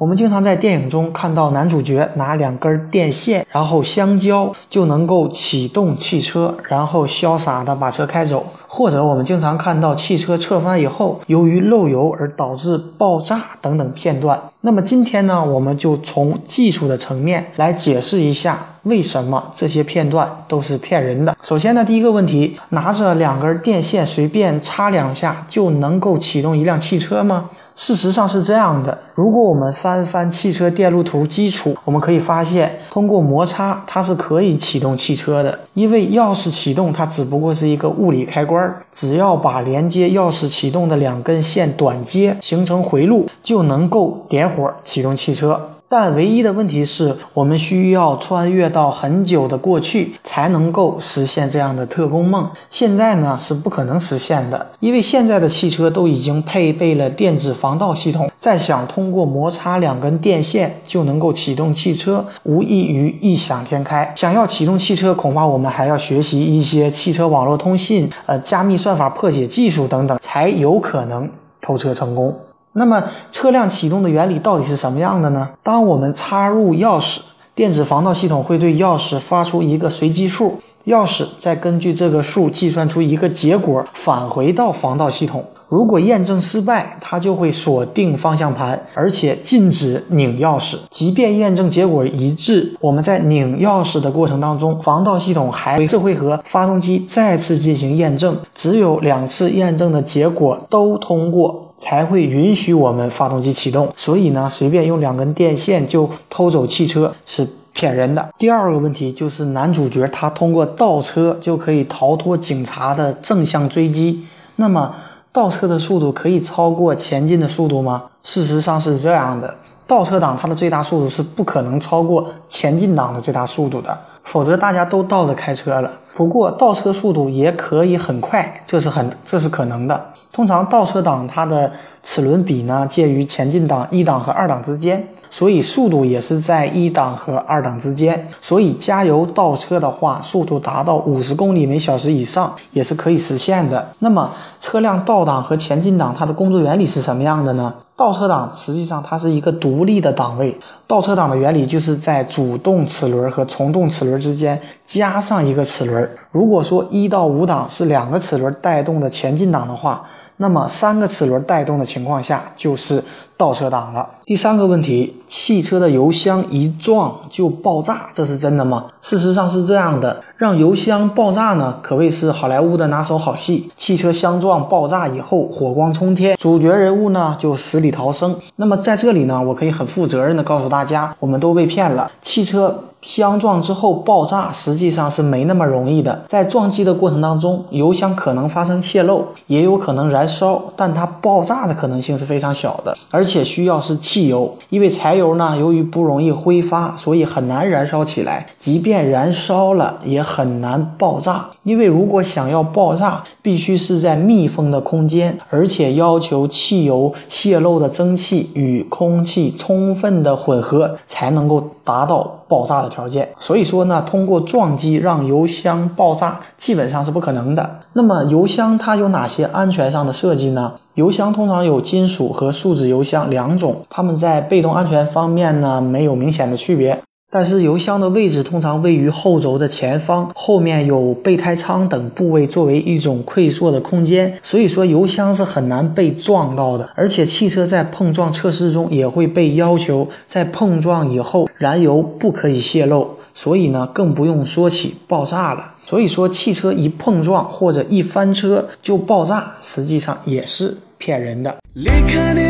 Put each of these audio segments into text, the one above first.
我们经常在电影中看到男主角拿两根电线，然后相交就能够启动汽车，然后潇洒的把车开走。或者我们经常看到汽车侧翻以后，由于漏油而导致爆炸等等片段。那么今天呢，我们就从技术的层面来解释一下，为什么这些片段都是骗人的。首先呢，第一个问题，拿着两根电线随便插两下就能够启动一辆汽车吗？事实上是这样的，如果我们翻翻汽车电路图基础，我们可以发现，通过摩擦它是可以启动汽车的。因为钥匙启动它只不过是一个物理开关，只要把连接钥匙启动的两根线短接，形成回路，就能够点火启动汽车。但唯一的问题是我们需要穿越到很久的过去才能够实现这样的特工梦。现在呢是不可能实现的，因为现在的汽车都已经配备了电子防盗系统，再想通过摩擦两根电线就能够启动汽车，无异于异想天开。想要启动汽车，恐怕我们还要学习一些汽车网络通信、呃加密算法破解技术等等，才有可能偷车成功。那么车辆启动的原理到底是什么样的呢？当我们插入钥匙，电子防盗系统会对钥匙发出一个随机数，钥匙再根据这个数计算出一个结果，返回到防盗系统。如果验证失败，它就会锁定方向盘，而且禁止拧钥匙。即便验证结果一致，我们在拧钥匙的过程当中，防盗系统还是会和发动机再次进行验证。只有两次验证的结果都通过，才会允许我们发动机启动。所以呢，随便用两根电线就偷走汽车是骗人的。第二个问题就是男主角他通过倒车就可以逃脱警察的正向追击，那么。倒车的速度可以超过前进的速度吗？事实上是这样的，倒车档它的最大速度是不可能超过前进档的最大速度的，否则大家都倒着开车了。不过倒车速度也可以很快，这是很这是可能的。通常倒车档它的齿轮比呢介于前进档一档和二档之间。所以速度也是在一档和二档之间，所以加油倒车的话，速度达到五十公里每小时以上也是可以实现的。那么车辆倒档和前进档它的工作原理是什么样的呢？倒车档实际上它是一个独立的档位，倒车档的原理就是在主动齿轮和从动齿轮之间加上一个齿轮。如果说一到五档是两个齿轮带动的前进档的话，那么三个齿轮带动的情况下就是倒车档了。第三个问题，汽车的油箱一撞就爆炸，这是真的吗？事实上是这样的，让油箱爆炸呢，可谓是好莱坞的拿手好戏。汽车相撞爆炸以后，火光冲天，主角人物呢就死里逃生。那么在这里呢，我可以很负责任的告诉大家，我们都被骗了。汽车。相撞之后爆炸实际上是没那么容易的，在撞击的过程当中，油箱可能发生泄漏，也有可能燃烧，但它爆炸的可能性是非常小的，而且且需要是汽油，因为柴油呢，由于不容易挥发，所以很难燃烧起来，即便燃烧了也很难爆炸，因为如果想要爆炸，必须是在密封的空间，而且要求汽油泄漏的蒸汽与空气充分的混合，才能够达到。爆炸的条件，所以说呢，通过撞击让油箱爆炸基本上是不可能的。那么油箱它有哪些安全上的设计呢？油箱通常有金属和树脂油箱两种，它们在被动安全方面呢没有明显的区别。但是油箱的位置通常位于后轴的前方，后面有备胎舱等部位作为一种溃缩的空间，所以说油箱是很难被撞到的。而且汽车在碰撞测试中也会被要求在碰撞以后燃油不可以泄漏，所以呢更不用说起爆炸了。所以说汽车一碰撞或者一翻车就爆炸，实际上也是骗人的。离开你，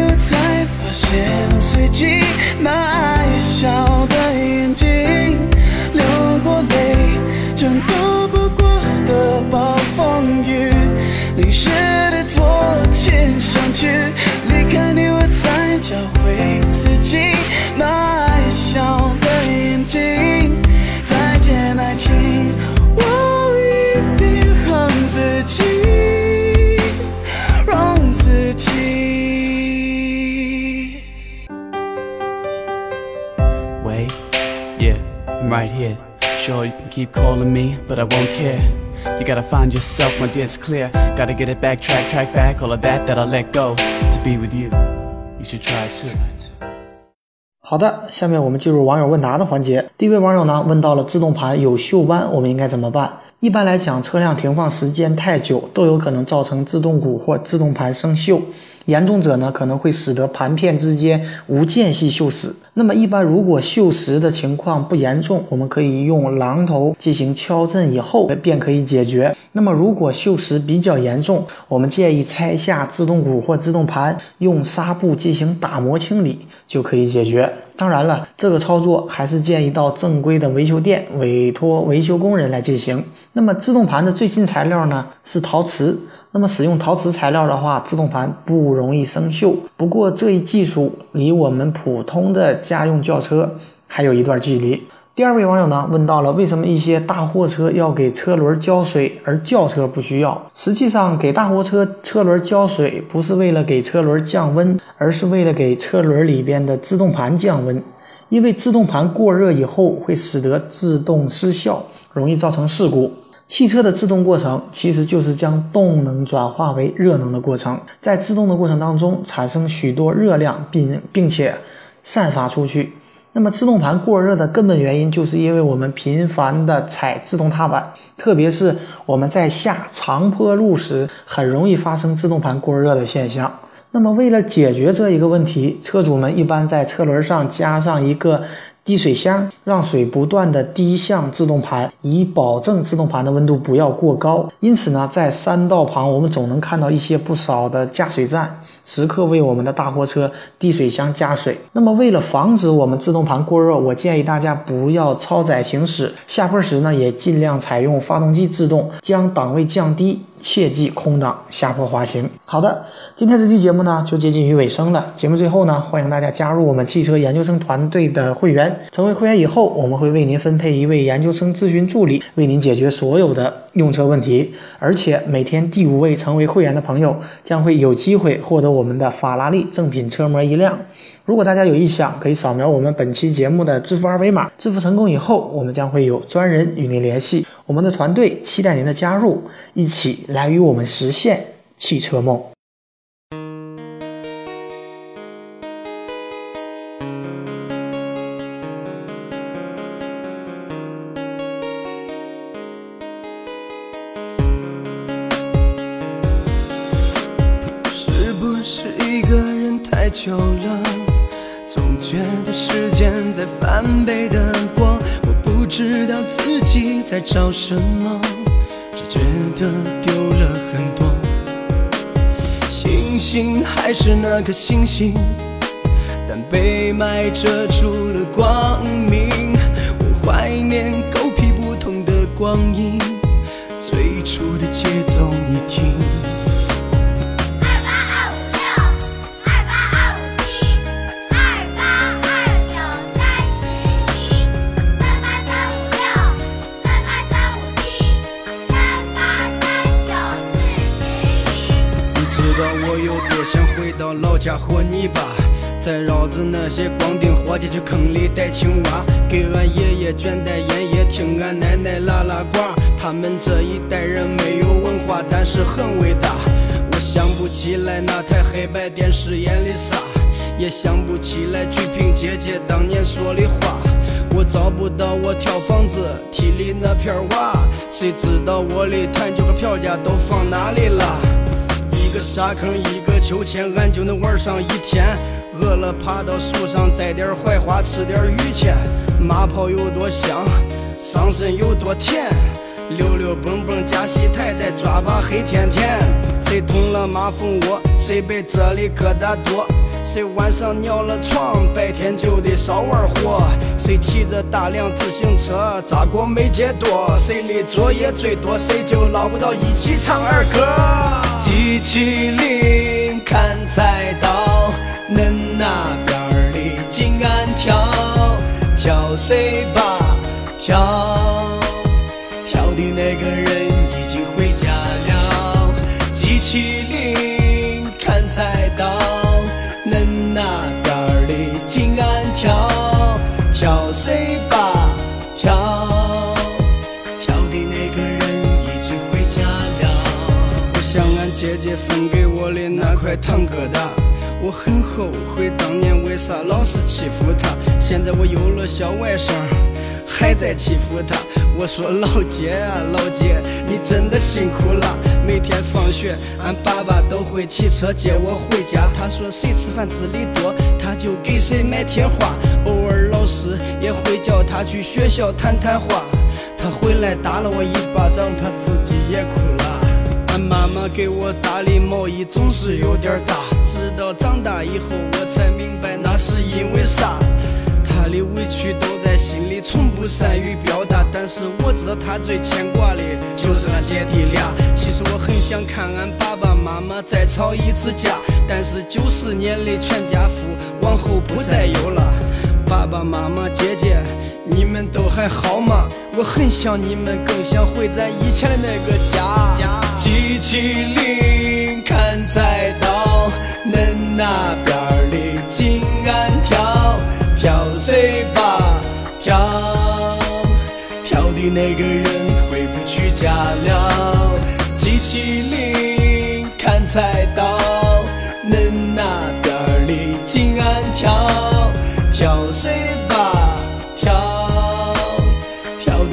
发现随即那爱笑的眼睛，流过泪，争斗不过的暴风雨，淋湿的昨天相聚。离开你，我才找回自己那爱笑的眼睛。再见，爱情，keep calling me, but I won't care. You gotta find yourself when it's clear. Gotta get it back, track, track back, all of that that I let go to be with you. You should try it too. 好的，下面我们进入网友问答的环节。第一位网友呢问到了自动盘有锈斑，我们应该怎么办？ 一般来讲，车辆停放时间太久都有可能造成自动鼓或自动盘生锈，严重者呢可能会使得盘片之间无间隙锈死。那么一般如果锈蚀的情况不严重，我们可以用榔头进行敲震以后便可以解决。那么如果锈蚀比较严重，我们建议拆下自动鼓或自动盘，用纱布进行打磨清理就可以解决。当然了，这个操作还是建议到正规的维修店委托维修工人来进行。那么自动盘的最新材料呢是陶瓷。那么使用陶瓷材料的话，自动盘不容易生锈。不过这一技术离我们普通的家用轿车还有一段距离。第二位网友呢问到了，为什么一些大货车要给车轮浇水，而轿车不需要？实际上，给大货车车轮浇水不是为了给车轮降温，而是为了给车轮里边的制动盘降温。因为制动盘过热以后会使得制动失效，容易造成事故。汽车的制动过程其实就是将动能转化为热能的过程，在制动的过程当中产生许多热量，并并且散发出去。那么，自动盘过热的根本原因，就是因为我们频繁的踩自动踏板，特别是我们在下长坡路时，很容易发生自动盘过热的现象。那么，为了解决这一个问题，车主们一般在车轮上加上一个。滴水箱让水不断的滴向自动盘，以保证自动盘的温度不要过高。因此呢，在山道旁，我们总能看到一些不少的加水站，时刻为我们的大货车滴水箱加水。那么，为了防止我们自动盘过热，我建议大家不要超载行驶，下坡时呢，也尽量采用发动机制动，将档位降低。切忌空挡下坡滑行。好的，今天这期节目呢就接近于尾声了。节目最后呢，欢迎大家加入我们汽车研究生团队的会员。成为会员以后，我们会为您分配一位研究生咨询助理，为您解决所有的用车问题。而且每天第五位成为会员的朋友将会有机会获得我们的法拉利正品车模一辆。如果大家有意向，可以扫描我们本期节目的支付二维码。支付成功以后，我们将会有专人与您联系。我们的团队期待您的加入，一起来与我们实现汽车梦。时间在翻倍的过，我不知道自己在找什么，只觉得丢了很多。星星还是那颗星星，但被霾遮住了光明。我怀念狗屁不通的光阴，最初的节奏你听。老家和你爸，再绕着那些光腚伙计去坑里逮青蛙，给俺爷爷卷袋烟叶，听俺奶奶拉拉呱。他们这一代人没有文化，但是很伟大。我想不起来那台黑白电视演的啥，也想不起来鞠萍姐姐当年说的话。我找不到我跳房子地里那片瓦，谁知道我的弹球和票价都放哪里了？一个沙坑，一个秋千，俺就能玩上一天。饿了爬到树上摘点槐花，吃点榆钱。马泡有多香，上身有多甜。溜溜蹦蹦加戏台，再抓把黑甜甜。谁捅了马蜂窝，谁被这里疙瘩多。谁晚上尿了床，白天就得少玩火。谁骑着大辆自行车，扎过没戒多。谁的作业最多，谁就捞不到一起唱儿歌。机器灵砍菜刀，恁那边儿的紧按跳，跳谁吧跳，块糖疙瘩。我很后悔当年为啥老是欺负他，现在我有了小外甥，还在欺负他。我说老姐啊，老姐，你真的辛苦了。每天放学，俺爸爸都会骑车接我回家。他说谁吃饭吃的多，他就给谁买贴画。偶尔老师也会叫他去学校谈谈话。他回来打了我一巴掌，他自己也哭了。妈妈给我打的毛衣总是有点大，直到长大以后我才明白那是因为啥。她的委屈都在心里，从不善于表达。但是我知道她最牵挂的就是俺姐弟俩。其实我很想看俺爸爸妈妈再吵一次架，但是九十年的全家福往后不再有了。爸爸妈妈、姐姐，你们都还好吗？我很想你们，更想回咱以前的那个家。机器灵砍菜刀，恁那边的金鞍挑，挑谁吧？挑挑的那个人回不去家了。机器灵砍菜刀，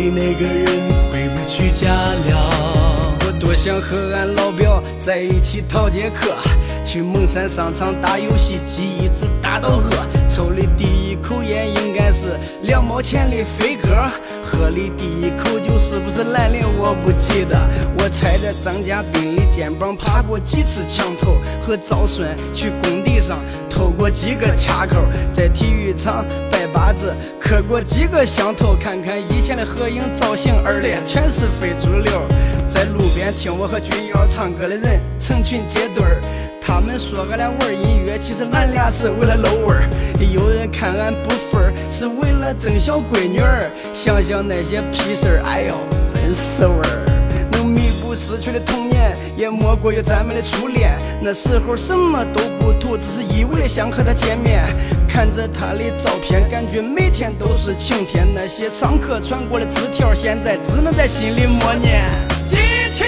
那个人回不去家了。我多想和俺老表在一起逃节课，去蒙山商场打游戏机，一直打到饿。抽的第口烟应该是两毛钱的飞鸽，喝的第一口酒是不是兰陵我不记得。我踩着张家斌的肩膀爬过几次墙头，和赵顺去工地上偷过几个卡扣，在体育场拜把子磕过几个响头。看看以前的合影造型，二列全是非主流。在路边听我和君瑶唱歌的人成群结队，他们说俺俩玩音乐，其实俺俩是为了露味儿。有人看俺不忿儿，是为了争小闺女儿。想想那些屁事儿，哎呦，真是味儿。能弥补失去的童年，也莫过于咱们的初恋。那时候什么都不图，只是一味的想和她见面。看着她的照片，感觉每天都是晴天。那些上课传过的纸条，现在只能在心里默念。机器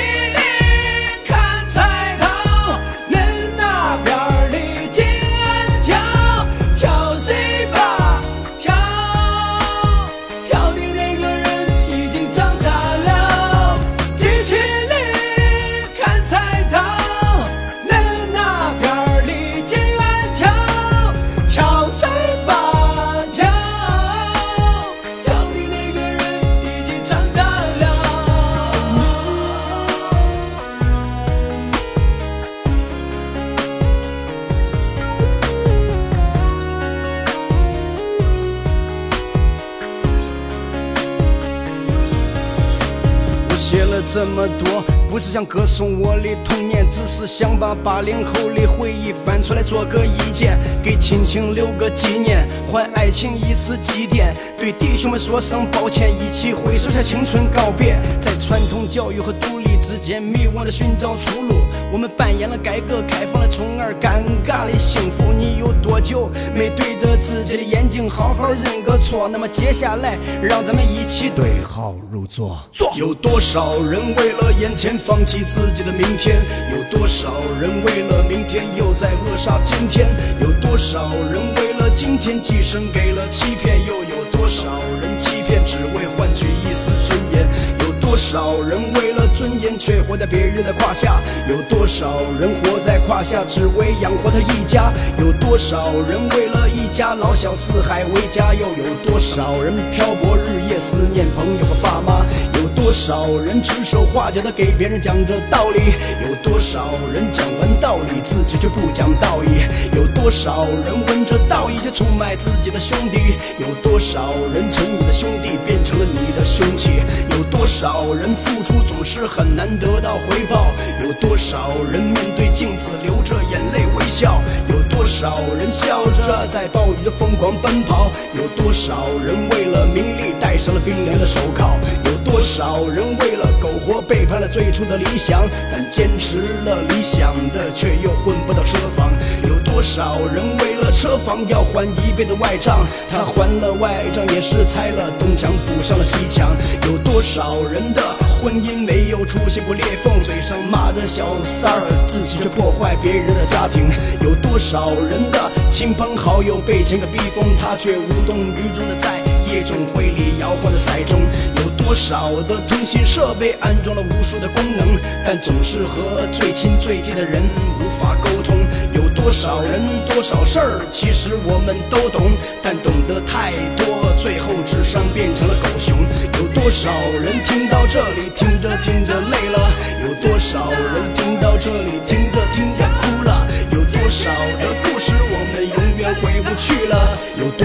这么多，不是想歌颂我的童年，只是想把八零后的回忆翻出来做个意见，给亲情留个纪念，还爱情一次祭奠，对弟兄们说声抱歉，一起挥手向青春告别，在传统教育和独立之间迷惘的寻找出路。我们扮演了改革开放的宠儿，尴尬的幸福。你有多久没对着自己的眼睛好好认个错？那么接下来，让咱们一起对号入座。座。有多少人为了眼前放弃自己的明天？有多少人为了明天又在扼杀今天？有多少人为今天寄生给了欺骗？又有多少人欺骗只为换取一丝尊严？有多少人为了尊严却活在别人的胯下？有多少人活在胯下只为养活他一家？有多少人为了一家老小四海为家？又有多少人漂泊日夜思念朋友和爸妈？有多少人指手画脚的给别人讲着道理？有多少人讲完道理自己却不讲道义？有多少人闻着道义却出卖自己的兄弟？有多少人从你的兄弟变成了你的凶器？有多少人付出总是很难得到回报？有多少人面对镜子流着眼泪微笑？有多少人笑着在暴雨中疯狂奔跑？有多少人为了名利戴上了冰凉的手铐？多少人为了苟活背叛了最初的理想？但坚持了理想的却又混不到车房。有多少人为了车房要还一辈子外账？他还了外账，也是拆了东墙补上了西墙。有多少人的婚姻没有出现过裂缝？嘴上骂着小三儿，自己却破坏别人的家庭。有多少人的亲朋好友被钱给逼疯，他却无动于衷的在夜总会里摇晃的骰盅。有多少的通信设备安装了无数的功能，但总是和最亲最近的人无法沟通。有多少人多少事儿，其实我们都懂，但懂得太多，最后智商变成了狗熊。有多少人听到这里，听着听着累了？有多少人听到这里，听着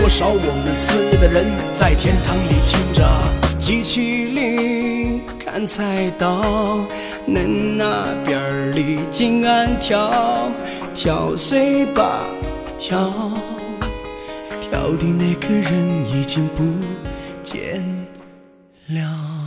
多少我们思念的人在天堂里听着机器铃看菜刀，恁那边儿里金安跳跳谁吧跳，跳的那个人已经不见了。